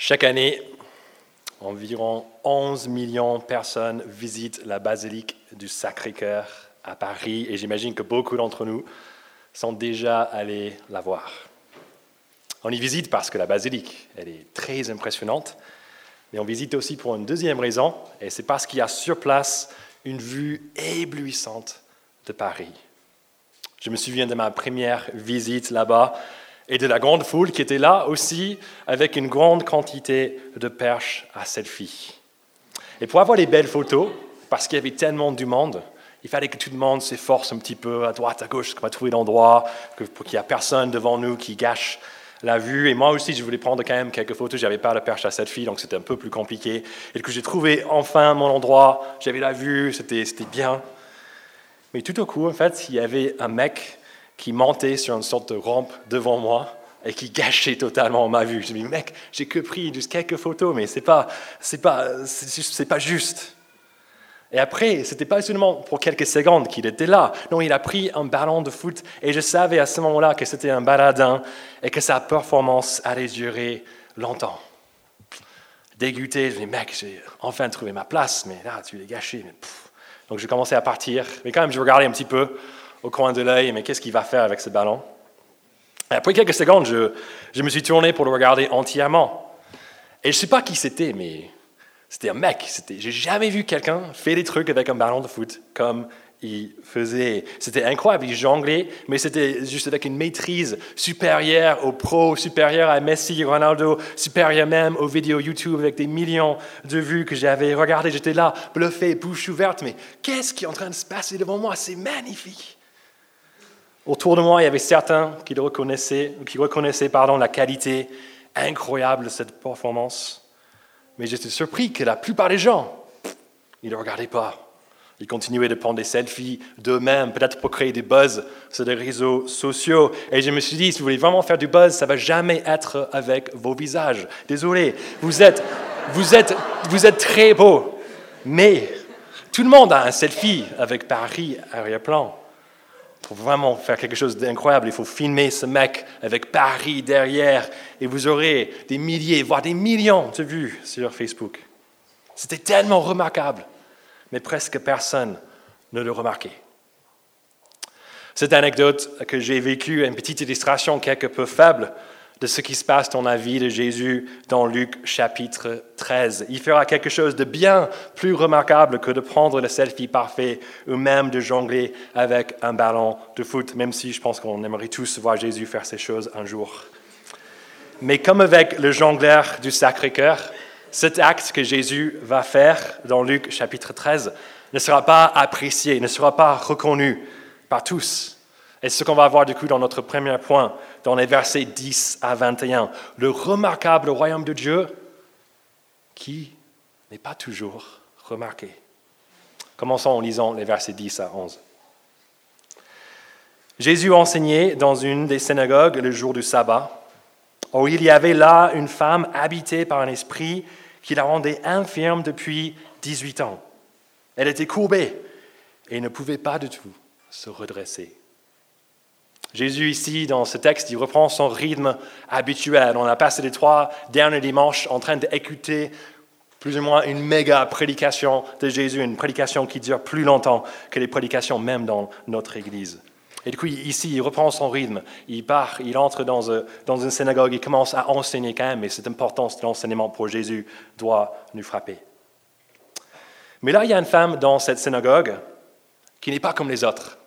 Chaque année, environ 11 millions de personnes visitent la basilique du Sacré-Cœur à Paris et j'imagine que beaucoup d'entre nous sont déjà allés la voir. On y visite parce que la basilique, elle est très impressionnante, mais on visite aussi pour une deuxième raison, et c'est parce qu'il y a sur place une vue éblouissante de Paris. Je me souviens de ma première visite là-bas et de la grande foule qui était là aussi avec une grande quantité de perches à selfie. Et pour avoir les belles photos, parce qu'il y avait tellement du monde, il fallait que tout le monde s'efforce un petit peu à droite, à gauche, pour trouver l'endroit, pour qu'il n'y ait personne devant nous qui gâche la vue. Et moi aussi, je voulais prendre quand même quelques photos. J'avais pas la perche à selfie, donc c'était un peu plus compliqué. Et que j'ai trouvé enfin mon endroit, j'avais la vue, c'était bien. Mais tout au coup, en fait, il y avait un mec qui montait sur une sorte de rampe devant moi et qui gâchait totalement ma vue. Je me dis, mec, j'ai que pris juste quelques photos, mais c'est pas, c'est pas, c'est pas juste. Et après, c'était pas seulement pour quelques secondes qu'il était là. Non, il a pris un ballon de foot et je savais à ce moment-là que c'était un baladin et que sa performance allait durer longtemps. Dégoûté, je me dis, mec, j'ai enfin trouvé ma place, mais là, tu l'as gâché. Donc, j'ai commencé à partir. Mais quand même, je regardais un petit peu au coin de l'œil, mais qu'est-ce qu'il va faire avec ce ballon? Après quelques secondes, je, je, me suis tourné pour le regarder entièrement. Et je ne sais pas qui c'était, mais c'était un mec. J'ai jamais vu quelqu'un faire des trucs avec un ballon de foot comme il faisait. C'était incroyable, il jonglait, mais c'était juste avec une maîtrise supérieure aux pros, supérieure à Messi, Ronaldo, supérieure même aux vidéos YouTube avec des millions de vues que j'avais regardées. J'étais là, bluffé, bouche ouverte, mais qu'est-ce qui est en train de se passer devant moi? C'est magnifique. Autour de moi, il y avait certains qui reconnaissaient, qui reconnaissaient pardon, la qualité incroyable de cette performance. Mais j'étais surpris que la plupart des gens, ils ne regardaient pas. Ils continuaient de prendre des selfies d'eux-mêmes, peut-être pour créer des buzz sur les réseaux sociaux. Et je me suis dit, si vous voulez vraiment faire du buzz, ça ne va jamais être avec vos visages. Désolé, vous êtes, vous êtes, vous êtes très beau. Mais tout le monde a un selfie avec Paris arrière-plan. Pour vraiment faire quelque chose d'incroyable, il faut filmer ce mec avec Paris derrière et vous aurez des milliers, voire des millions de vues sur Facebook. C'était tellement remarquable, mais presque personne ne le remarquait. Cette anecdote que j'ai vécue une petite illustration quelque peu faible de ce qui se passe dans la vie de Jésus dans Luc chapitre 13. Il fera quelque chose de bien plus remarquable que de prendre le selfie parfait ou même de jongler avec un ballon de foot, même si je pense qu'on aimerait tous voir Jésus faire ces choses un jour. Mais comme avec le jongleur du Sacré-Cœur, cet acte que Jésus va faire dans Luc chapitre 13 ne sera pas apprécié, ne sera pas reconnu par tous. Et ce qu'on va voir du coup dans notre premier point, dans les versets 10 à 21, le remarquable royaume de Dieu qui n'est pas toujours remarqué. Commençons en lisant les versets 10 à 11. Jésus enseignait dans une des synagogues le jour du sabbat. où il y avait là une femme habitée par un esprit qui la rendait infirme depuis 18 ans. Elle était courbée et ne pouvait pas du tout se redresser. Jésus, ici, dans ce texte, il reprend son rythme habituel. On a passé les trois derniers dimanches en train d'écouter plus ou moins une méga prédication de Jésus, une prédication qui dure plus longtemps que les prédications même dans notre Église. Et du coup, ici, il reprend son rythme. Il part, il entre dans, euh, une synagogue, il commence à enseigner quand même, et cette importance de l'enseignement pour Jésus doit nous frapper. Mais là, il y a une femme dans cette synagogue qui n'est pas comme les autres.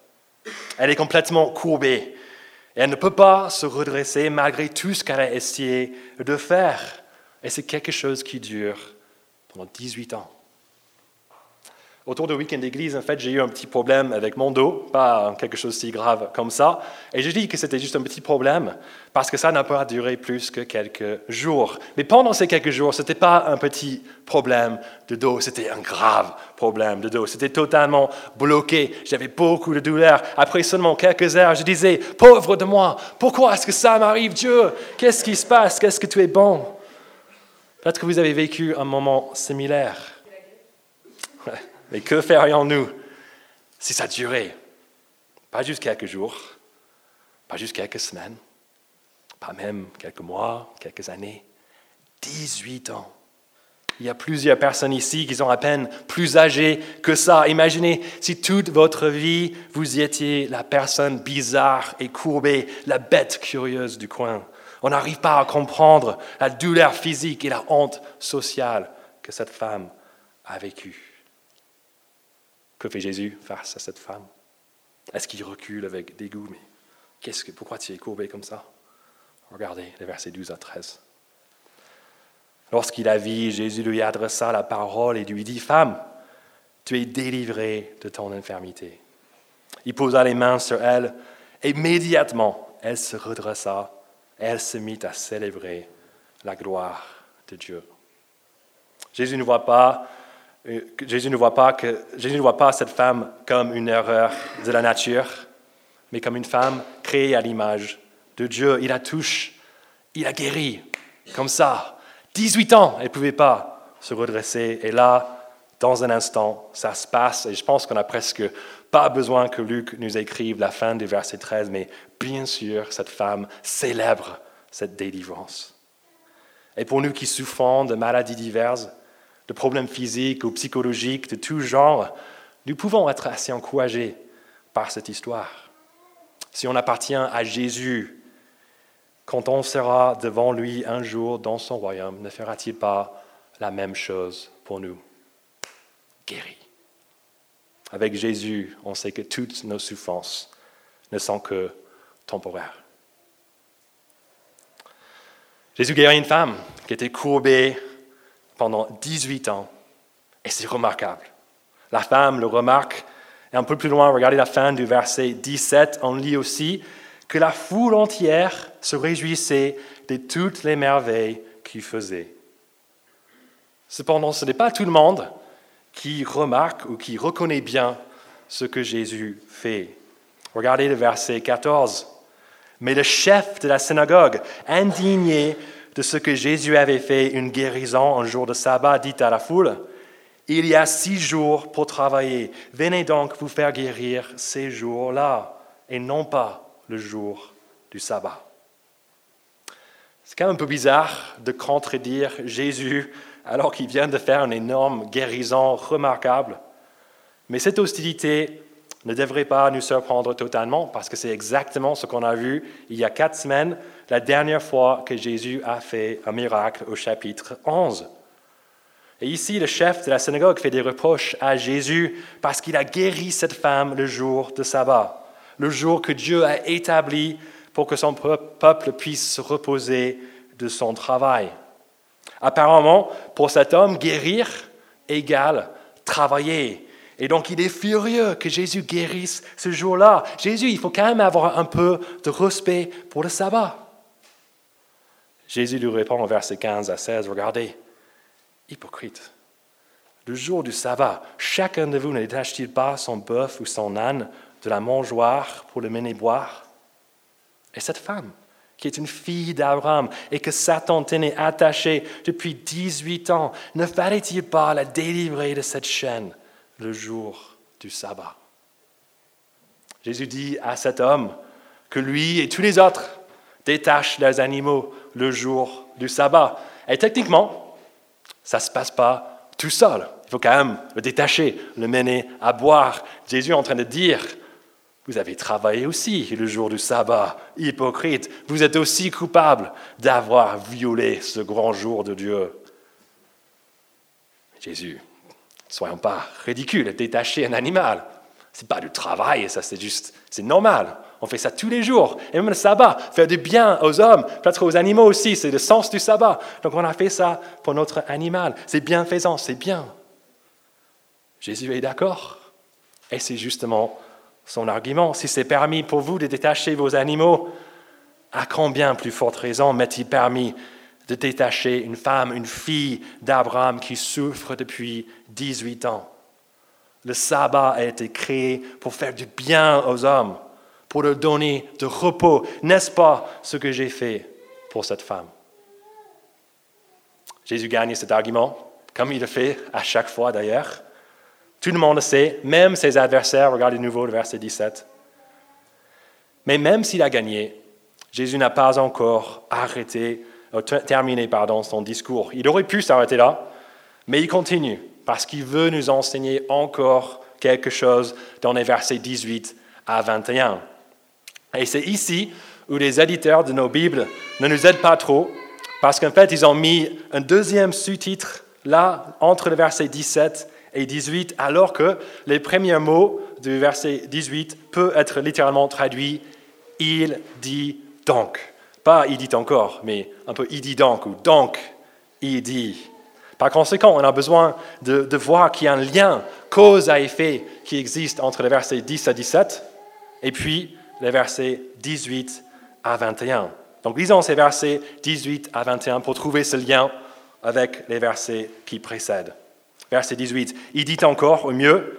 Elle est complètement courbée. Et elle ne peut pas se redresser malgré tout ce qu'elle a essayé de faire. Et c'est quelque chose qui dure pendant 18 ans. Autour du week-end d'église, en fait, j'ai eu un petit problème avec mon dos, pas quelque chose si grave comme ça. Et je dis que c'était juste un petit problème parce que ça n'a pas duré plus que quelques jours. Mais pendant ces quelques jours, ce n'était pas un petit problème de dos, c'était un grave problème de dos. C'était totalement bloqué. J'avais beaucoup de douleurs. Après seulement quelques heures, je disais, pauvre de moi, pourquoi est-ce que ça m'arrive, Dieu? Qu'est-ce qui se passe? Qu'est-ce que tu es bon? Peut-être que vous avez vécu un moment similaire. Mais que ferions-nous si ça durait? Pas juste quelques jours, pas juste quelques semaines, pas même quelques mois, quelques années, 18 ans. Il y a plusieurs personnes ici qui sont à peine plus âgées que ça. Imaginez si toute votre vie, vous étiez la personne bizarre et courbée, la bête curieuse du coin. On n'arrive pas à comprendre la douleur physique et la honte sociale que cette femme a vécue. Que fait Jésus face à cette femme? Est-ce qu'il recule avec dégoût? Mais qu'est-ce que, pourquoi tu es courbé comme ça? Regardez les versets 12 à 13. Lorsqu'il a vu, Jésus lui adressa la parole et lui dit, Femme, tu es délivrée de ton infirmité. Il posa les mains sur elle et immédiatement elle se redressa et elle se mit à célébrer la gloire de Dieu. Jésus ne voit pas, euh, Jésus ne voit pas, que, Jésus ne voit pas cette femme comme une erreur de la nature, mais comme une femme créée à l'image de Dieu. Il la touche, il a guéri, comme ça, 18 ans, elle ne pouvait pas se redresser. Et là, dans un instant, ça se passe. Et je pense qu'on n'a presque pas besoin que Luc nous écrive la fin du verset 13, mais bien sûr, cette femme célèbre cette délivrance. Et pour nous qui souffrons de maladies diverses, de problèmes physiques ou psychologiques de tout genre, nous pouvons être assez encouragés par cette histoire. Si on appartient à Jésus, quand on sera devant lui un jour dans son royaume, ne fera-t-il pas la même chose pour nous? Guéri. Avec Jésus, on sait que toutes nos souffrances ne sont que temporaires. Jésus guérit une femme qui était courbée pendant 18 ans, et c'est remarquable. La femme le remarque, et un peu plus loin, regardez la fin du verset 17, on lit aussi que la foule entière se réjouissait de toutes les merveilles qu'il faisait. Cependant, ce n'est pas tout le monde qui remarque ou qui reconnaît bien ce que Jésus fait. Regardez le verset 14. Mais le chef de la synagogue, indigné de ce que Jésus avait fait une guérison un jour de sabbat, dit à la foule, Il y a six jours pour travailler. Venez donc vous faire guérir ces jours-là, et non pas le jour du sabbat. C'est quand même un peu bizarre de contredire Jésus alors qu'il vient de faire une énorme guérison remarquable. Mais cette hostilité ne devrait pas nous surprendre totalement parce que c'est exactement ce qu'on a vu il y a quatre semaines, la dernière fois que Jésus a fait un miracle au chapitre 11. Et ici, le chef de la synagogue fait des reproches à Jésus parce qu'il a guéri cette femme le jour de sabbat le jour que Dieu a établi pour que son peuple puisse se reposer de son travail. Apparemment, pour cet homme, guérir égale travailler. Et donc, il est furieux que Jésus guérisse ce jour-là. Jésus, il faut quand même avoir un peu de respect pour le sabbat. Jésus lui répond au verset 15 à 16, regardez, hypocrite. Le jour du sabbat, chacun de vous ne détache-t-il pas son bœuf ou son âne de la mangeoire pour le mener boire. Et cette femme, qui est une fille d'Abraham et que Satan tenait attachée depuis 18 ans, ne fallait-il pas la délivrer de cette chaîne le jour du sabbat? Jésus dit à cet homme que lui et tous les autres détachent leurs animaux le jour du sabbat. Et techniquement, ça ne se passe pas tout seul. Il faut quand même le détacher, le mener à boire. Jésus est en train de dire vous avez travaillé aussi le jour du sabbat, hypocrite. Vous êtes aussi coupable d'avoir violé ce grand jour de Dieu. Jésus, soyons pas ridicules, détacher un animal. Ce n'est pas du travail, ça c'est juste, c'est normal. On fait ça tous les jours. Et même le sabbat, faire du bien aux hommes, peut-être aux animaux aussi, c'est le sens du sabbat. Donc on a fait ça pour notre animal. C'est bienfaisant, c'est bien. Jésus est d'accord. Et c'est justement son argument. Si c'est permis pour vous de détacher vos animaux, à combien plus forte raison m'est-il permis de détacher une femme, une fille d'Abraham qui souffre depuis 18 ans Le sabbat a été créé pour faire du bien aux hommes, pour leur donner de repos. N'est-ce pas ce que j'ai fait pour cette femme? Jésus gagne cet argument, comme il le fait à chaque fois d'ailleurs. Tout le monde le sait, même ses adversaires. Regardez de nouveau le verset 17. Mais même s'il a gagné, Jésus n'a pas encore arrêté euh, terminer pardon, son discours. Il aurait pu s'arrêter là, mais il continue parce qu'il veut nous enseigner encore quelque chose dans les versets 18 à 21. Et c'est ici où les éditeurs de nos Bibles ne nous aident pas trop, parce qu'en fait, ils ont mis un deuxième sous-titre là, entre le verset 17 et 18, alors que les premiers mots du verset 18 peuvent être littéralement traduits Il dit donc. Pas il dit encore, mais un peu il dit donc ou donc il dit. Par conséquent, on a besoin de, voir qu'il y a un lien cause à effet qui existe entre les versets 10 à 17 et puis les versets 18 à 21. Donc lisons ces versets 18 à 21 pour trouver ce lien avec les versets qui précèdent. Verset 18, il dit encore au mieux,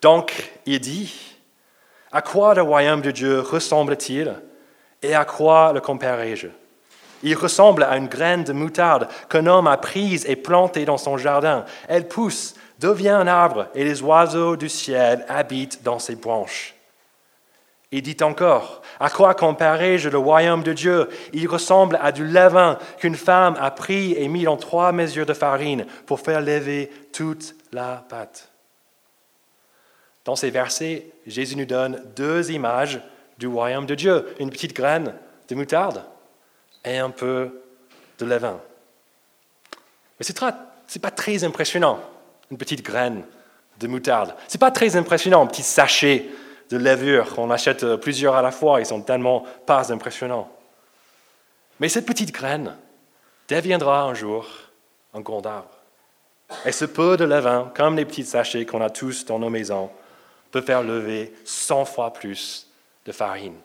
donc il dit, à quoi le royaume de Dieu ressemble-t-il et à quoi le comparerai-je Il ressemble à une graine de moutarde qu'un homme a prise et plantée dans son jardin. Elle pousse, devient un arbre et les oiseaux du ciel habitent dans ses branches. Il dit encore, à quoi comparerai-je le royaume de Dieu? Il ressemble à du levain qu'une femme a pris et mis dans trois mesures de farine pour faire lever toute la pâte. Dans ces versets, Jésus nous donne deux images du royaume de Dieu, une petite graine de moutarde et un peu de levain. Mais ce n'est pas très impressionnant, une petite graine de moutarde. Ce n'est pas très impressionnant, un petit sachet de levure. On achète euh, plusieurs à la fois, ils sont tellement pas impressionnants. Mais cette petite graine deviendra un jour un grand arbre. Et ce peu de levain, comme les petits sachets qu'on a tous dans nos maisons, peut faire lever 100 fois plus de farine.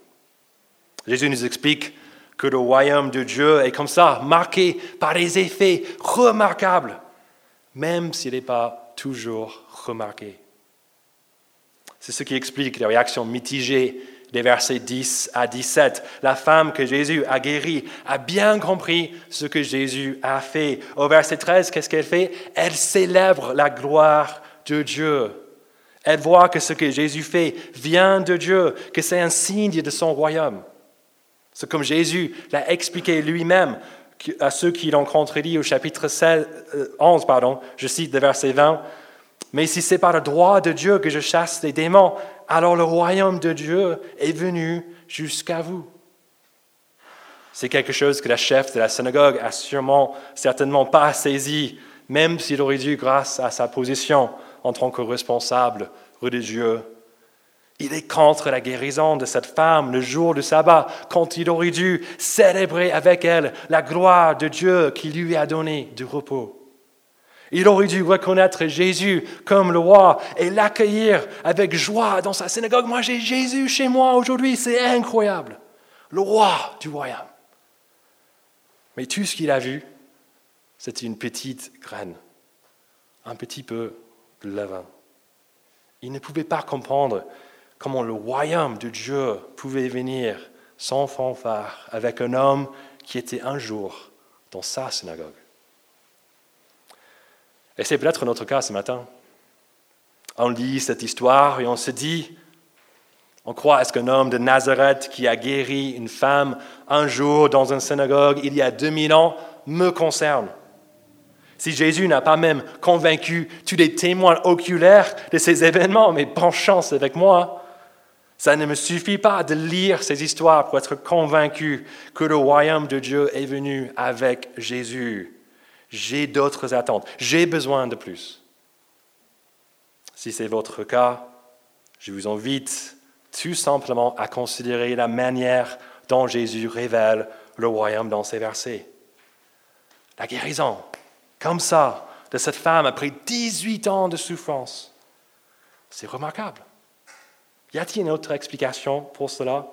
Jésus nous explique que le royaume de Dieu est comme ça, marqué par des effets remarquables, même s'il n'est pas toujours remarqué. C'est ce qui explique les réactions mitigées des versets 10 à 17. La femme que Jésus a guérie a bien compris ce que Jésus a fait. Au verset 13, qu'est-ce qu'elle fait? Elle célèbre la gloire de Dieu. Elle voit que ce que Jésus fait vient de Dieu, que c'est un signe de son royaume. C'est comme Jésus l'a expliqué lui-même à ceux qui l'ont contredit au chapitre 11, euh, pardon, je cite le verset 20, mais si c'est par le droit de Dieu que je chasse les démons, alors le royaume de Dieu est venu jusqu'à vous. C'est quelque chose que la chef de la synagogue a sûrement, certainement pas saisi, même s'il aurait dû grâce à sa position en tant que responsable religieux. Il est contre la guérison de cette femme le jour du sabbat, quand il aurait dû célébrer avec elle la gloire de Dieu qui lui a donné du repos. Il aurait dû reconnaître Jésus comme le roi et l'accueillir avec joie dans sa synagogue. Moi, j'ai Jésus chez moi aujourd'hui, c'est incroyable. Le roi du royaume. Mais tout ce qu'il a vu, c'était une petite graine, un petit peu de levain. Il ne pouvait pas comprendre comment le royaume de Dieu pouvait venir sans fanfare avec un homme qui était un jour dans sa synagogue. Et c'est peut-être notre cas ce matin. On lit cette histoire et on se dit, on croit est-ce qu'un homme de Nazareth qui a guéri une femme un jour dans une synagogue il y a 2000 ans me concerne Si Jésus n'a pas même convaincu tous les témoins oculaires de ces événements, mais bonne chance avec moi, ça ne me suffit pas de lire ces histoires pour être convaincu que le royaume de Dieu est venu avec Jésus. J'ai d'autres attentes. J'ai besoin de plus. Si c'est votre cas, je vous invite tout simplement à considérer la manière dont Jésus révèle le royaume dans ces versets. La guérison, comme ça, de cette femme après 18 ans de souffrance. C'est remarquable. Y a-t-il une autre explication pour cela?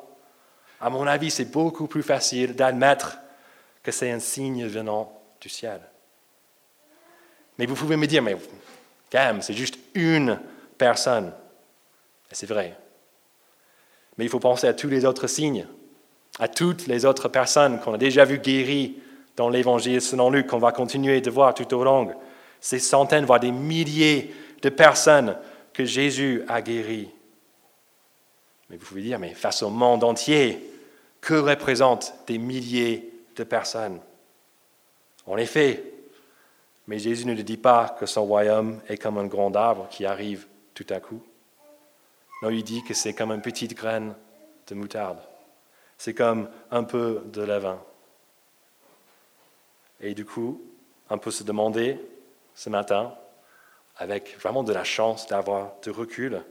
À mon avis, c'est beaucoup plus facile d'admettre que c'est un signe venant du ciel. Mais vous pouvez me dire, mais quand même, c'est juste une personne. Et c'est vrai. Mais il faut penser à tous les autres signes, à toutes les autres personnes qu'on a déjà vues guéries dans l'Évangile selon Luc, qu'on va continuer de voir tout au long. Ces centaines, voire des milliers de personnes que Jésus a guéries. Mais vous pouvez dire, mais face au monde entier, que représentent des milliers de personnes? En effet, mais Jésus ne dit pas que son royaume est comme un grand arbre qui arrive tout à coup. Non, il dit que c'est comme une petite graine de moutarde. C'est comme un peu de levain. Et du coup, on peut se demander ce matin, avec vraiment de la chance d'avoir de recul,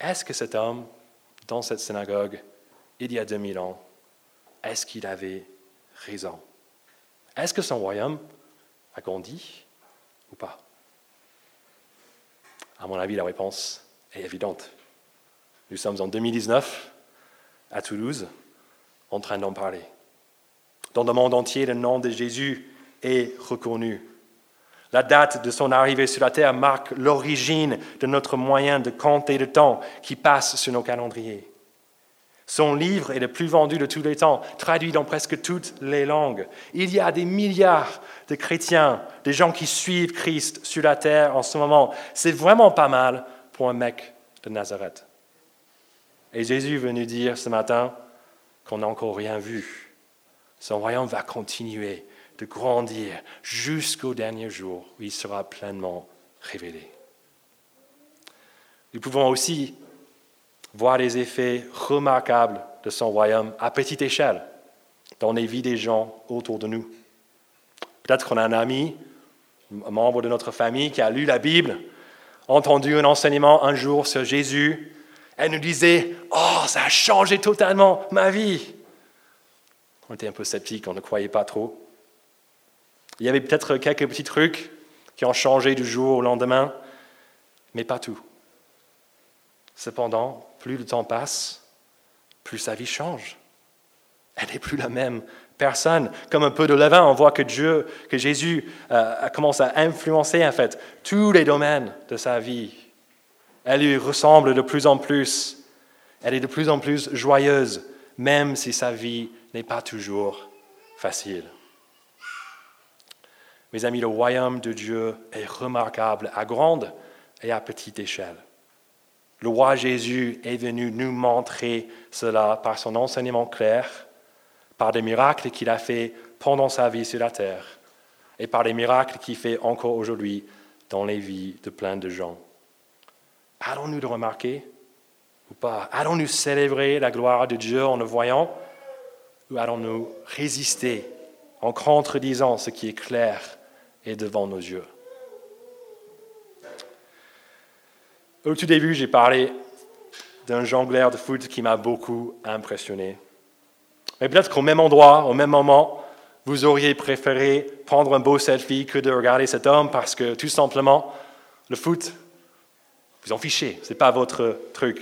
est-ce que cet homme, dans cette synagogue, il y a 2000 ans, est-ce qu'il avait raison? Est-ce que son royaume a grandi ou pas? À mon avis, la réponse est évidente. Nous sommes en 2019 à Toulouse en train d'en parler. Dans le monde entier, le nom de Jésus est reconnu. La date de son arrivée sur la terre marque l'origine de notre moyen de compter le temps qui passe sur nos calendriers. Son livre est le plus vendu de tous les temps, traduit dans presque toutes les langues. Il y a des milliards de chrétiens, des gens qui suivent Christ sur la terre en ce moment. C'est vraiment pas mal pour un mec de Nazareth. Et Jésus est venu dire ce matin qu'on n'a encore rien vu. Son royaume va continuer de grandir jusqu'au dernier jour où il sera pleinement révélé. Nous pouvons aussi voir les effets remarquables de son royaume à petite échelle dans les vies des gens autour de nous. Peut-être qu'on a un ami, un membre de notre famille qui a lu la Bible, entendu un enseignement un jour sur Jésus, elle nous disait Oh, ça a changé totalement ma vie. On était un peu sceptiques, on ne croyait pas trop. Il y avait peut-être quelques petits trucs qui ont changé du jour au lendemain, mais pas tout. Cependant, plus le temps passe, plus sa vie change. Elle n'est plus la même personne. Comme un peu de levain, on voit que Dieu, que Jésus euh, commence à influencer en fait tous les domaines de sa vie. Elle lui ressemble de plus en plus. Elle est de plus en plus joyeuse, même si sa vie n'est pas toujours facile. Mes amis, le royaume de Dieu est remarquable à grande et à petite échelle. Le roi Jésus est venu nous montrer cela par son enseignement clair, par des miracles qu'il a fait pendant sa vie sur la terre et par les miracles qu'il fait encore aujourd'hui dans les vies de plein de gens. Allons-nous le remarquer ou pas? Allons-nous célébrer la gloire de Dieu en le voyant? Ou allons-nous résister en contredisant ce qui est clair et devant nos yeux? Au tout début, j'ai parlé d'un jongleur de foot qui m'a beaucoup impressionné. Mais peut-être qu'au même endroit, au même moment, vous auriez préféré prendre un beau selfie que de regarder cet homme parce que tout simplement, le foot, vous en fichez, ce n'est pas votre truc.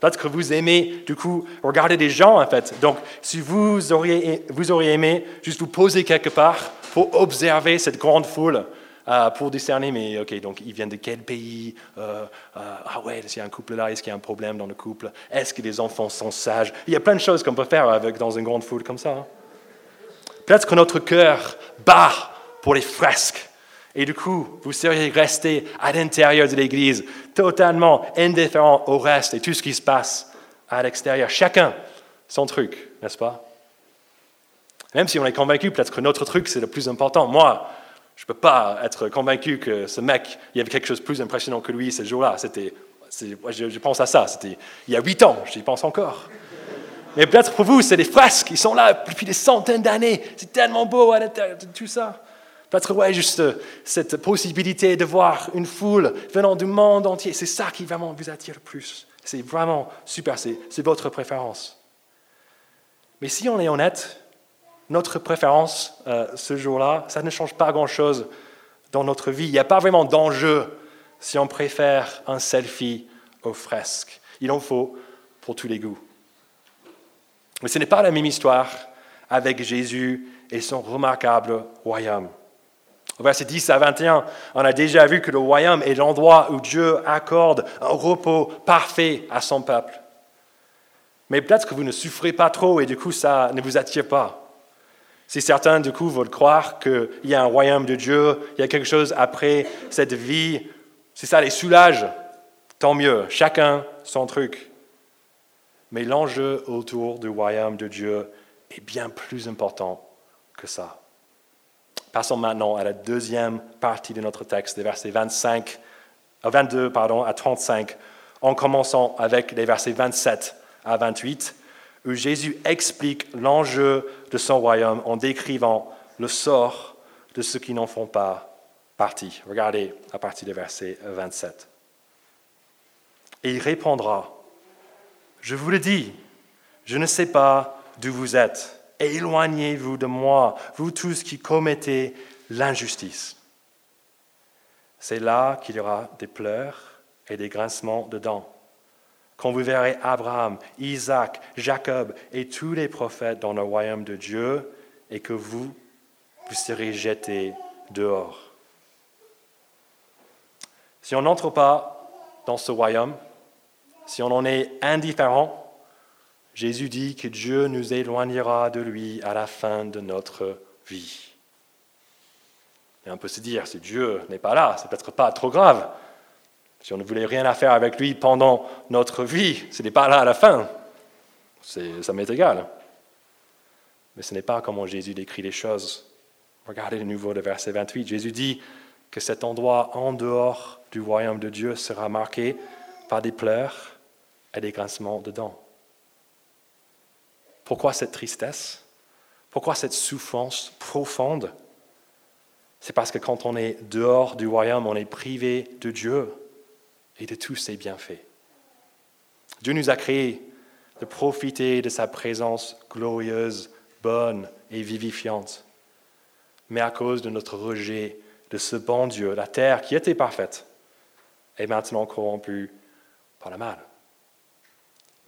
Peut-être que vous aimez, du coup, regarder des gens, en fait. Donc, si vous auriez, vous auriez aimé juste vous poser quelque part pour observer cette grande foule, euh, pour discerner, mais ok, donc ils viennent de quel pays euh, euh, Ah ouais, s'il y a un couple là, est-ce qu'il y a un problème dans le couple? Est-ce que les enfants sont sages? Il y a plein de choses qu'on peut faire avec, dans une grande foule comme ça. Hein. Peut-être que notre cœur bat pour les fresques. Et du coup, vous seriez resté à l'intérieur de l'Église, totalement indifférent au reste et tout ce qui se passe à l'extérieur. Chacun son truc, n'est-ce pas? Même si on est convaincu, peut-être que notre truc, c'est le plus important. Moi, je ne peux pas être convaincu que ce mec, il y avait quelque chose de plus impressionnant que lui ce jour-là. C'était, je, pense à ça, c'était il y a huit ans, j'y pense encore. Mais peut-être pour vous, c'est des fresques, ils sont là depuis des centaines d'années, c'est tellement beau à l'intérieur de tout ça. Peut-être, ouais, juste cette possibilité de voir une foule venant du monde entier, c'est ça qui vraiment vous attire le plus. C'est vraiment super, c'est votre préférence. Mais si on est honnête, notre préférence euh, ce jour-là, ça ne change pas grand-chose dans notre vie. Il n'y a pas vraiment d'enjeu si on préfère un selfie aux fresques. Il en faut pour tous les goûts. Mais ce n'est pas la même histoire avec Jésus et son remarquable royaume. Au verset 10 à 21, on a déjà vu que le royaume est l'endroit où Dieu accorde un repos parfait à son peuple. Mais peut-être que vous ne souffrez pas trop et du coup ça ne vous attire pas. Si certains, du coup, veulent croire qu'il y a un royaume de Dieu, il y a quelque chose après cette vie, si ça les soulage, tant mieux. Chacun son truc. Mais l'enjeu autour du royaume de Dieu est bien plus important que ça. Passons maintenant à la deuxième partie de notre texte, des versets 25, 22 euh, pardon, à 35, en commençant avec les versets 27 à 28, où Jésus explique l'enjeu de son royaume en décrivant le sort de ceux qui n'en font pas partie. Regardez à partir du verset 27. Et il répondra, je vous le dis, je ne sais pas d'où vous êtes. Éloignez-vous de moi, vous tous qui commettez l'injustice. C'est là qu'il y aura des pleurs et des grincements de dents. Quand vous verrez Abraham, Isaac, Jacob et tous les prophètes dans le royaume de Dieu, et que vous, vous serez jetés dehors. Si on n'entre pas dans ce royaume, si on en est indifférent, Jésus dit que Dieu nous éloignera de lui à la fin de notre vie. Et on peut se dire, si Dieu n'est pas là, c'est peut-être pas trop grave. Si on ne voulait rien à faire avec lui pendant notre vie, ce n'est pas là à la fin. Ça m'est égal. Mais ce n'est pas comment Jésus décrit les choses. Regardez de nouveau le verset 28. Jésus dit que cet endroit en dehors du royaume de Dieu sera marqué par des pleurs et des grincements de dents. Pourquoi cette tristesse? Pourquoi cette souffrance profonde? C'est parce que quand on est dehors du royaume, on est privé de Dieu et de tous ses bienfaits. Dieu nous a créés de profiter de sa présence glorieuse, bonne et vivifiante. Mais à cause de notre rejet de ce bon Dieu, la terre qui était parfaite est maintenant corrompue par le mal.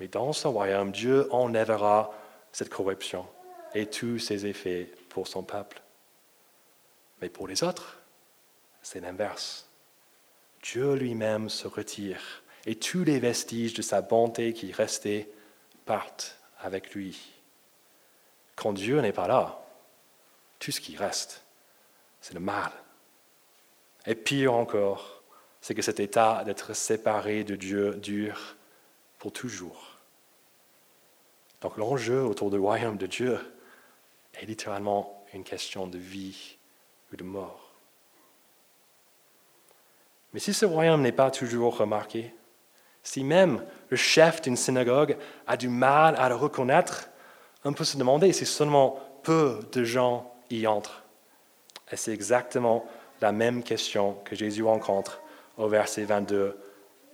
Mais dans son royaume, Dieu enlèvera cette corruption et tous ses effets pour son peuple. Mais pour les autres, c'est l'inverse. Dieu lui-même se retire et tous les vestiges de sa bonté qui restaient partent avec lui. Quand Dieu n'est pas là, tout ce qui reste, c'est le mal. Et pire encore, c'est que cet état d'être séparé de Dieu dure pour toujours. Donc l'enjeu autour du royaume de Dieu est littéralement une question de vie ou de mort. Mais si ce royaume n'est pas toujours remarqué, si même le chef d'une synagogue a du mal à le reconnaître, on peut se demander si seulement peu de gens y entrent. Et c'est exactement la même question que Jésus rencontre au verset 22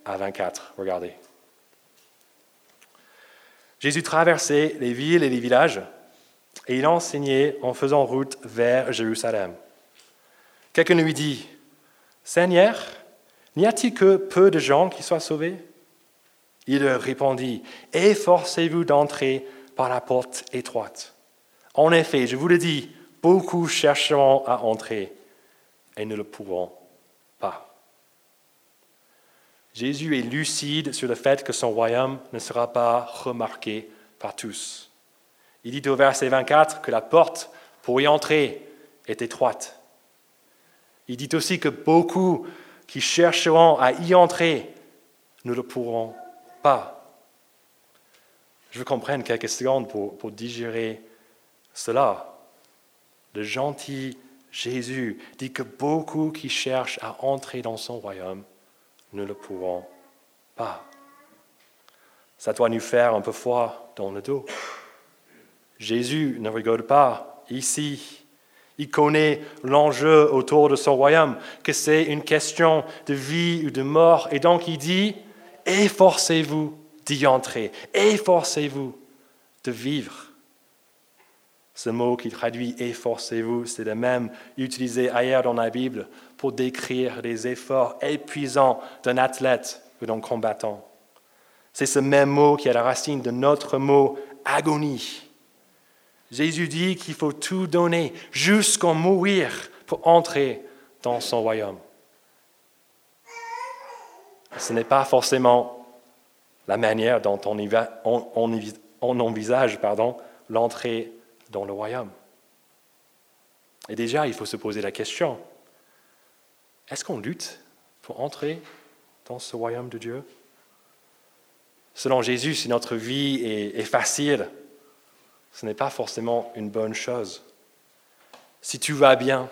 à 24. Regardez. Jésus traversait les villes et les villages et il enseignait en faisant route vers Jérusalem. Quelqu'un lui dit, Seigneur, n'y a-t-il que peu de gens qui soient sauvés? Il leur répondit, Efforcez-vous d'entrer par la porte étroite. En effet, je vous le dis, beaucoup chercheront à entrer et ne le pourront pas. Jésus est lucide sur le fait que son royaume ne sera pas remarqué par tous. Il dit au verset 24 que la porte pour y entrer est étroite. Il dit aussi que beaucoup qui chercheront à y entrer ne le pourront pas. Je veux comprendre quelques secondes pour, pour digérer cela. Le gentil Jésus dit que beaucoup qui cherchent à entrer dans son royaume ne le pourront pas. Ça doit nous faire un peu froid dans le dos. Jésus ne rigole pas ici. Il connaît l'enjeu autour de son royaume, que c'est une question de vie ou de mort. Et donc il dit, efforcez-vous d'y entrer, efforcez-vous de vivre. Ce mot qui traduit efforcez-vous, c'est le même utilisé ailleurs dans la Bible pour décrire les efforts épuisants d'un athlète ou d'un combattant. C'est ce même mot qui est la racine de notre mot agonie. Jésus dit qu'il faut tout donner jusqu'à mourir pour entrer dans son royaume. Ce n'est pas forcément la manière dont on, envisage l'entrée dans le royaume. Et déjà, il faut se poser la question, est-ce qu'on lutte pour entrer dans ce royaume de Dieu? Selon Jésus, si notre vie est, facile, ce n'est pas forcément une bonne chose. Si tu vas bien,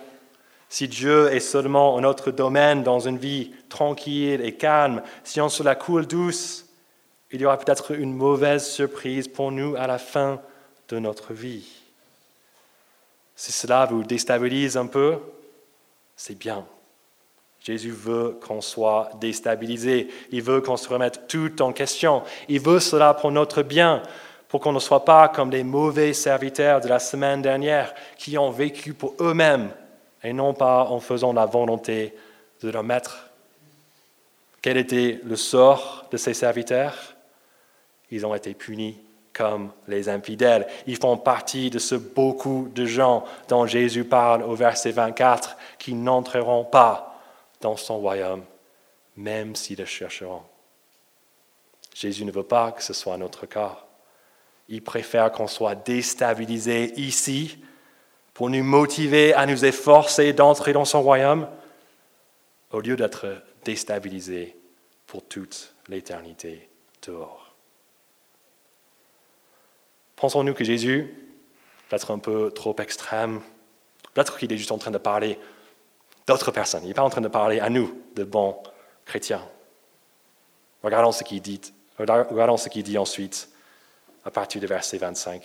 Si Dieu est seulement un autre domaine dans une vie tranquille et calme, si on se la coule douce, il y aura peut-être une mauvaise surprise pour nous à la fin de notre vie. Si cela vous déstabilise un peu, c'est bien. Jésus veut qu'on soit déstabilisé. Il veut qu'on se remette tout en question. Il veut cela pour notre bien, pour qu'on ne soit pas comme les mauvais serviteurs de la semaine dernière qui ont vécu pour eux-mêmes et non pas en faisant la volonté de leur maître. Quel était le sort de ces serviteurs? Ils ont été punis comme les infidèles. Ils font partie de ce beaucoup de gens dont Jésus parle au verset 24 qui n'entreront pas dans son royaume, même s'ils le chercheront. Jésus ne veut pas que ce soit notre cas. Il préfère qu'on soit déstabilisé ici pour nous motiver à nous efforcer d'entrer dans son royaume, au lieu d'être déstabilisé pour toute l'éternité dehors. Pensons-nous que Jésus, peut-être un peu trop extrême, peut-être qu'il est juste en train de parler d'autres personnes, il n'est pas en train de parler à nous, de bons chrétiens. Regardons ce qu'il dit, regardons ce qu'il dit ensuite à partir du verset 25.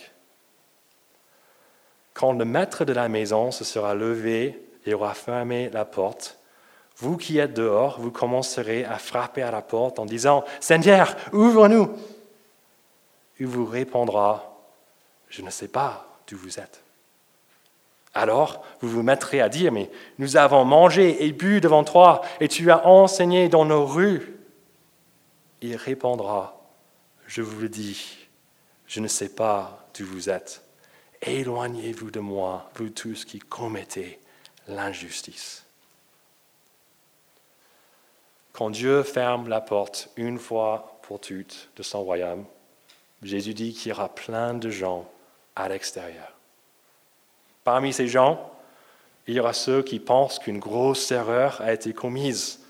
Quand le maître de la maison se sera levé et aura fermé la porte, vous qui êtes dehors, vous commencerez à frapper à la porte en disant, Seigneur, ouvre-nous. Il vous répondra, je ne sais pas d'où vous êtes. Alors, vous vous mettrez à dire, mais nous avons mangé et bu devant toi, et tu as enseigné dans nos rues. Il répondra, je vous le dis, je ne sais pas d'où vous êtes. Éloignez-vous de moi, vous tous qui commettez l'injustice. Quand Dieu ferme la porte une fois pour toutes de son royaume, Jésus dit qu'il y aura plein de gens à l'extérieur. Parmi ces gens, il y aura ceux qui pensent qu'une grosse erreur a été commise.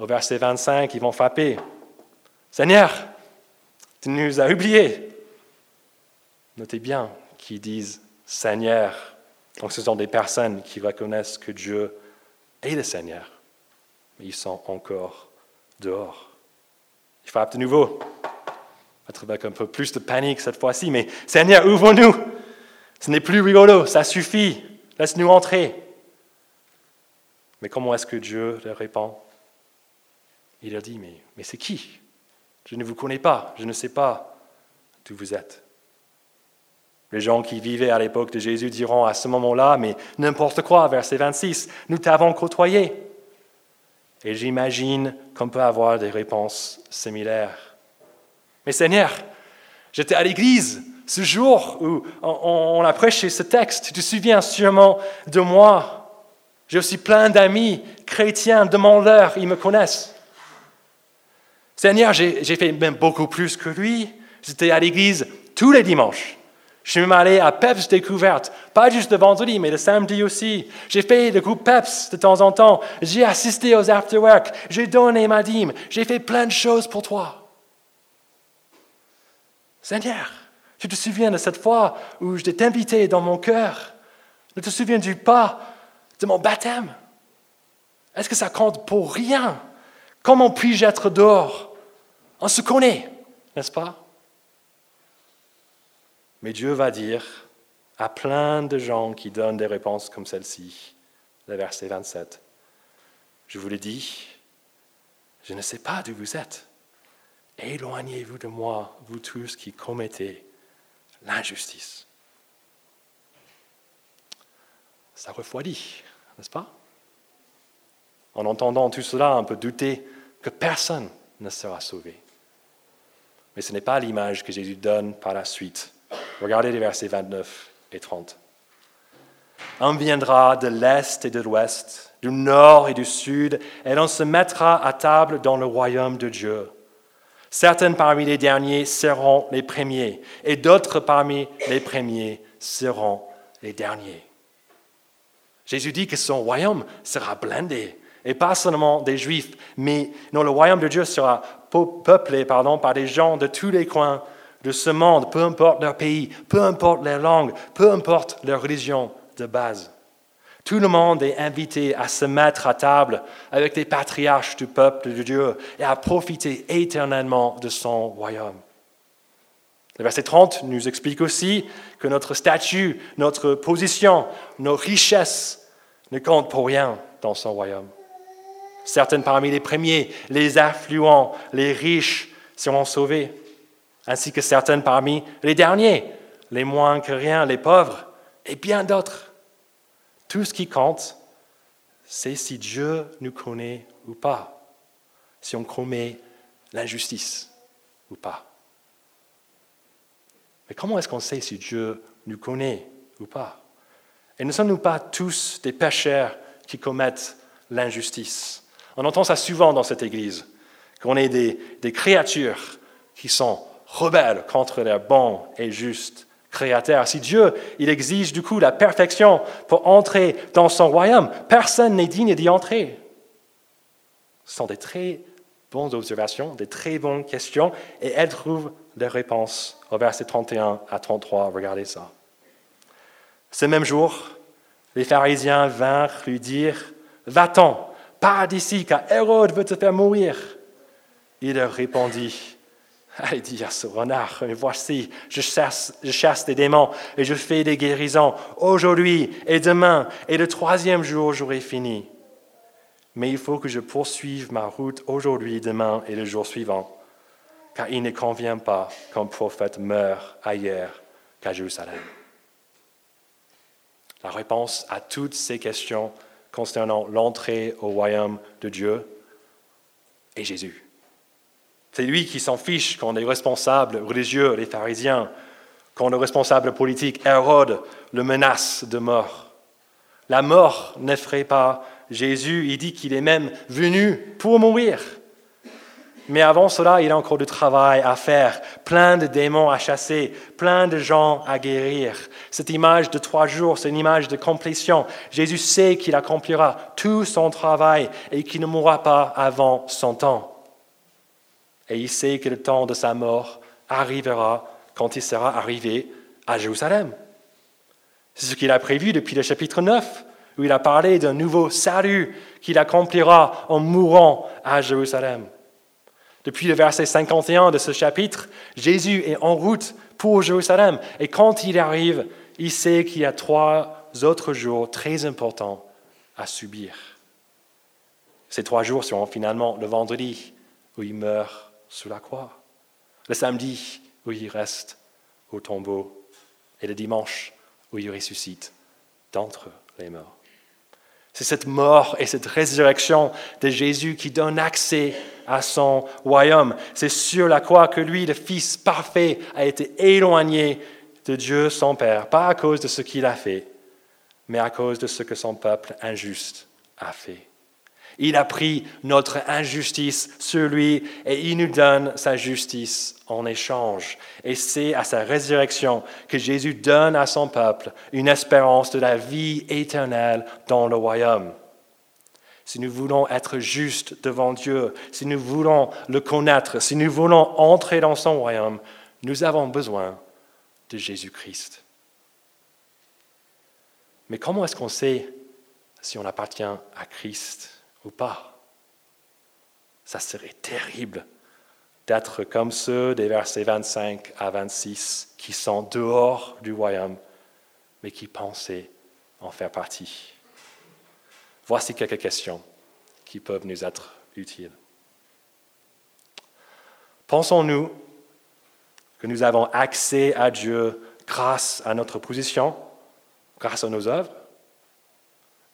Au verset 25, ils vont frapper. Seigneur, tu nous as oubliés. Notez bien, qui disent Seigneur. Donc ce sont des personnes qui reconnaissent que Dieu est le Seigneur, mais ils sont encore dehors. Il frappe de nouveau, peut-être avec un peu plus de panique cette fois-ci, mais Seigneur, ouvre-nous. Ce n'est plus rigolo, ça suffit, laisse-nous entrer. Mais comment est-ce que Dieu leur répond? Il leur dit, mais, mais c'est qui? Je ne vous connais pas, je ne sais pas d'où vous êtes. Les gens qui vivaient à l'époque de Jésus diront à ce moment-là, mais n'importe quoi, verset 26, nous t'avons côtoyé. Et j'imagine qu'on peut avoir des réponses similaires. Mais Seigneur, j'étais à l'église ce jour où on, a prêché ce texte. Tu te souviens sûrement de moi. J'ai aussi plein d'amis chrétiens, demandeurs, ils me connaissent. Seigneur, j'ai fait même beaucoup plus que lui. J'étais à l'église tous les dimanches. Je suis même allé à PEPS découverte, pas juste le vendredi, mais le samedi aussi. J'ai fait le groupe PEPS de temps en temps. J'ai assisté aux afterwork. J'ai donné ma dîme. J'ai fait plein de choses pour toi. Seigneur, tu te souviens de cette fois où je t'ai invité dans mon cœur? Ne te souviens-tu pas de mon baptême? Est-ce que ça compte pour rien? Comment puis-je être dehors? On se connaît, n'est-ce pas? Mais Dieu va dire à plein de gens qui donnent des réponses comme celle-ci, le verset 27. Je vous l'ai dit, je ne sais pas d'où vous êtes. Éloignez-vous de moi, vous tous qui commettez l'injustice. Ça refroidit, n'est-ce pas? En entendant tout cela, on peut douter que personne ne sera sauvé. Mais ce n'est pas l'image que Jésus donne par la suite Regardez les versets 29 et 30. On viendra de l'est et de l'ouest, du nord et du sud, et on se mettra à table dans le royaume de Dieu. Certains parmi les derniers seront les premiers, et d'autres parmi les premiers seront les derniers. Jésus dit que son royaume sera blindé, et pas seulement des Juifs, mais non, le royaume de Dieu sera peuplé pardon, par des gens de tous les coins de ce monde, peu importe leur pays, peu importe leur langue, peu importe leur religion de base. Tout le monde est invité à se mettre à table avec les patriarches du peuple de Dieu et à profiter éternellement de son royaume. Le verset 30 nous explique aussi que notre statut, notre position, nos richesses ne comptent pour rien dans son royaume. Certaines parmi les premiers, les affluents, les riches seront sauvés, ainsi que certaines parmi les derniers, les moins que rien, les pauvres, et bien d'autres. Tout ce qui compte, c'est si Dieu nous connaît ou pas, si on commet l'injustice ou pas. Mais comment est-ce qu'on sait si Dieu nous connaît ou pas? Et ne sommes-nous pas tous des pécheurs qui commettent l'injustice? On entend ça souvent dans cette Église, qu'on est des, des créatures qui sont rebelles contre les bons et justes créateurs. Si Dieu, il exige du coup la perfection pour entrer dans son royaume, personne n'est digne d'y entrer. Ce sont des très bonnes observations, des très bonnes questions, et elles trouvent des réponses au verset 31 à 33. Regardez ça. Ce même jour, les pharisiens vinrent lui dire, Va-t'en, pars d'ici, car Hérode veut te faire mourir. Il leur répondit, Dire à ce renard, voici, je chasse, je chasse des démons et je fais des guérisons aujourd'hui et demain, et le troisième jour j'aurai fini. Mais il faut que je poursuive ma route aujourd'hui, demain et le jour suivant car il ne convient pas qu'un prophète meure ailleurs qu'à Jérusalem. La réponse à toutes ces questions concernant l'entrée au royaume de Dieu est Jésus. C'est lui qui s'en fiche quand les responsables religieux, les pharisiens, quand le responsable politique, Hérode, le menace de mort. La mort n'effraie pas Jésus, il dit qu'il est même venu pour mourir. Mais avant cela, il a encore du travail à faire, plein de démons à chasser, plein de gens à guérir. Cette image de trois jours, c'est une image de complétion. Jésus sait qu'il accomplira tout son travail et qu'il ne mourra pas avant son temps. Et il sait que le temps de sa mort arrivera quand il sera arrivé à Jérusalem. C'est ce qu'il a prévu depuis le chapitre 9, où il a parlé d'un nouveau salut qu'il accomplira en mourant à Jérusalem. Depuis le verset 51 de ce chapitre, Jésus est en route pour Jérusalem. Et quand il arrive, il sait qu'il y a trois autres jours très importants à subir. Ces trois jours seront finalement le vendredi où il meurt sous la croix, le samedi où il reste au tombeau et le dimanche où il ressuscite d'entre les morts. C'est cette mort et cette résurrection de Jésus qui donne accès à son royaume. C'est sur la croix que lui, le Fils parfait, a été éloigné de Dieu son Père, pas à cause de ce qu'il a fait, mais à cause de ce que son peuple injuste a fait. Il a pris notre injustice sur lui et il nous donne sa justice en échange. Et c'est à sa résurrection que Jésus donne à son peuple une espérance de la vie éternelle dans le royaume. Si nous voulons être justes devant Dieu, si nous voulons le connaître, si nous voulons entrer dans son royaume, nous avons besoin de Jésus-Christ. Mais comment est-ce qu'on sait si on appartient à Christ? Ou pas. Ça serait terrible d'être comme ceux des versets 25 à 26 qui sont dehors du royaume, mais qui pensaient en faire partie. Voici quelques questions qui peuvent nous être utiles. Pensons-nous que nous avons accès à Dieu grâce à notre position, grâce à nos œuvres?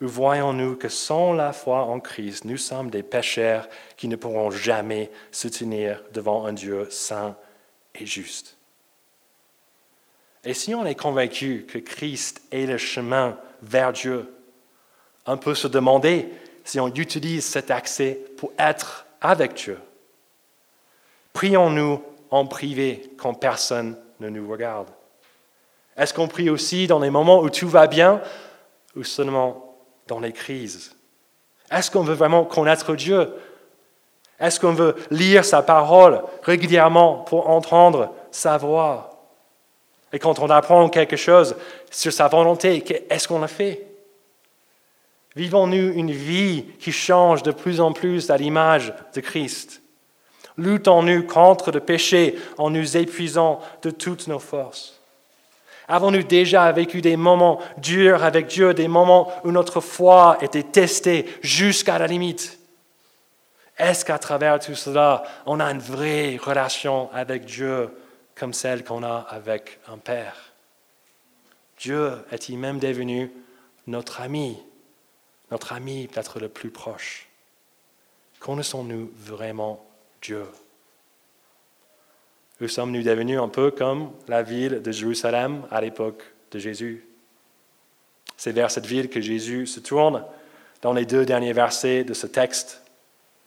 Voyons-nous que sans la foi en Christ, nous sommes des pécheurs qui ne pourront jamais se tenir devant un Dieu saint et juste. Et si on est convaincu que Christ est le chemin vers Dieu, on peut se demander si on utilise cet accès pour être avec Dieu. Prions-nous en privé quand personne ne nous regarde Est-ce qu'on prie aussi dans les moments où tout va bien ou seulement dans les crises. Est-ce qu'on veut vraiment connaître Dieu? Est-ce qu'on veut lire sa parole régulièrement pour entendre sa voix? Et quand on apprend quelque chose sur sa volonté, est-ce qu'on a fait? Vivons-nous une vie qui change de plus en plus à l'image de Christ? Luttons-nous contre le péché en nous épuisant de toutes nos forces? Avons-nous déjà vécu des moments durs avec Dieu, des moments où notre foi était testée jusqu'à la limite? Est-ce qu'à travers tout cela, on a une vraie relation avec Dieu comme celle qu'on a avec un Père? Dieu est-il même devenu notre ami notre ami peut-être le plus proche? Connaissons-nous vraiment Dieu? Où sommes-nous devenus un peu comme la ville de Jérusalem à l'époque de Jésus C'est vers cette ville que Jésus se tourne dans les deux derniers versets de ce texte.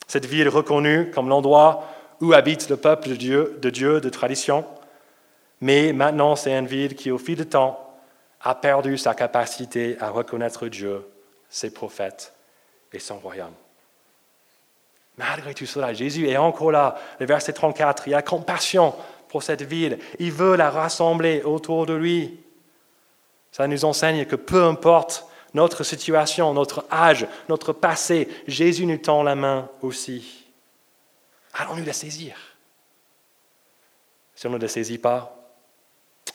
Cette ville reconnue comme l'endroit où habite le peuple de Dieu de tradition, mais maintenant c'est une ville qui, au fil du temps, a perdu sa capacité à reconnaître Dieu ses prophètes et son royaume. Malgré tout cela, Jésus est encore là. Le verset 34, il a compassion pour cette ville. Il veut la rassembler autour de lui. Ça nous enseigne que peu importe notre situation, notre âge, notre passé, Jésus nous tend la main aussi. Allons-nous la saisir? Si on ne la saisit pas,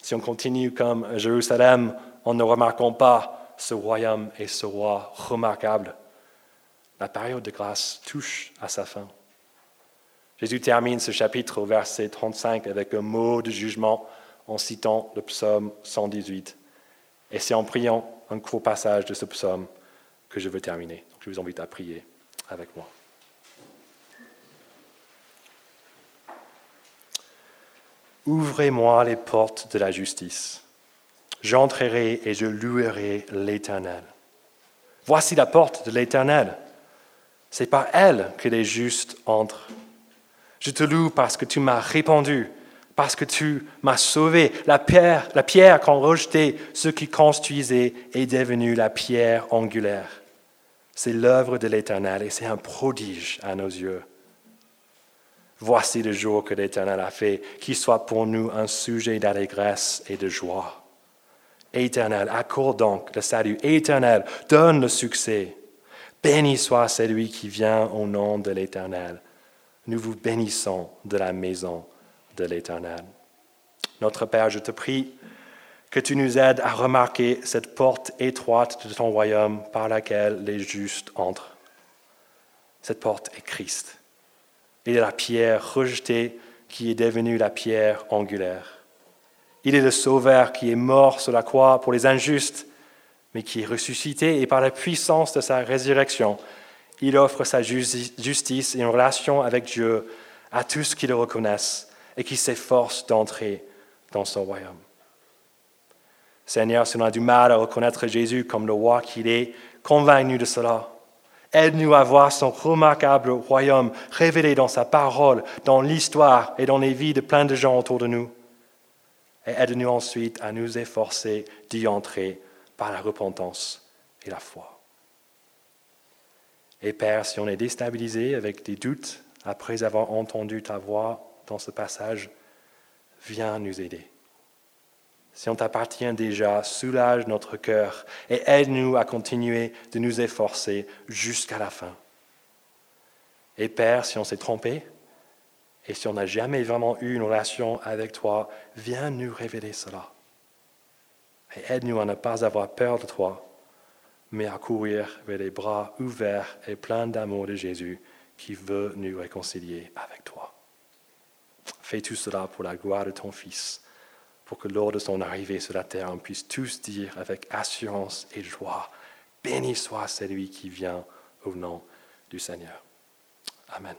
si on continue comme Jérusalem en ne remarquant pas ce royaume et ce roi remarquable, la période de grâce touche à sa fin. Jésus termine ce chapitre au verset 35 avec un mot de jugement en citant le psaume 118. Et c'est en priant un court passage de ce psaume que je veux terminer. je vous invite à prier avec moi. Ouvrez-moi les portes de la justice J'entrerai et je louerai l'Éternel. Voici la porte de l'Éternel. C'est par elle que les justes entrent. Je te loue parce que tu m'as répondu, parce que tu m'as sauvé. La pierre, la pierre qu'ont rejeté ceux qui construisaient est devenue la pierre angulaire. C'est l'œuvre de l'Éternel et c'est un prodige à nos yeux. Voici le jour que l'Éternel a fait, qu'il soit pour nous un sujet d'allégresse et de joie éternel. Accorde donc le salut éternel. Donne le succès. Béni soit celui qui vient au nom de l'Éternel. Nous vous bénissons de la maison de l'Éternel. Notre Père, je te prie que tu nous aides à remarquer cette porte étroite de ton royaume par laquelle les justes entrent. Cette porte est Christ. Il est la pierre rejetée qui est devenue la pierre angulaire. Il est le Sauveur qui est mort sur la croix pour les injustes, mais qui est ressuscité et par la puissance de sa résurrection, il offre sa justice et une relation avec Dieu à tous qui le reconnaissent et qui s'efforcent d'entrer dans son royaume. Seigneur, si on a du mal à reconnaître Jésus comme le roi qu'il est, convainc-nous de cela. Aide-nous à voir son remarquable royaume révélé dans sa parole, dans l'histoire et dans les vies de plein de gens autour de nous et aide-nous ensuite à nous efforcer d'y entrer par la repentance et la foi. Et Père, si on est déstabilisé avec des doutes après avoir entendu ta voix dans ce passage, viens nous aider. Si on t'appartient déjà, soulage notre cœur et aide-nous à continuer de nous efforcer jusqu'à la fin. Et Père, si on s'est trompé, et si on n'a jamais vraiment eu une relation avec toi, viens nous révéler cela. Aide-nous à ne pas avoir peur de toi, mais à courir vers les bras ouverts et pleins d'amour de Jésus qui veut nous réconcilier avec toi. Fais tout cela pour la gloire de ton Fils, pour que lors de son arrivée sur la terre, on puisse tous dire avec assurance et joie, béni soit celui qui vient au nom du Seigneur. Amen.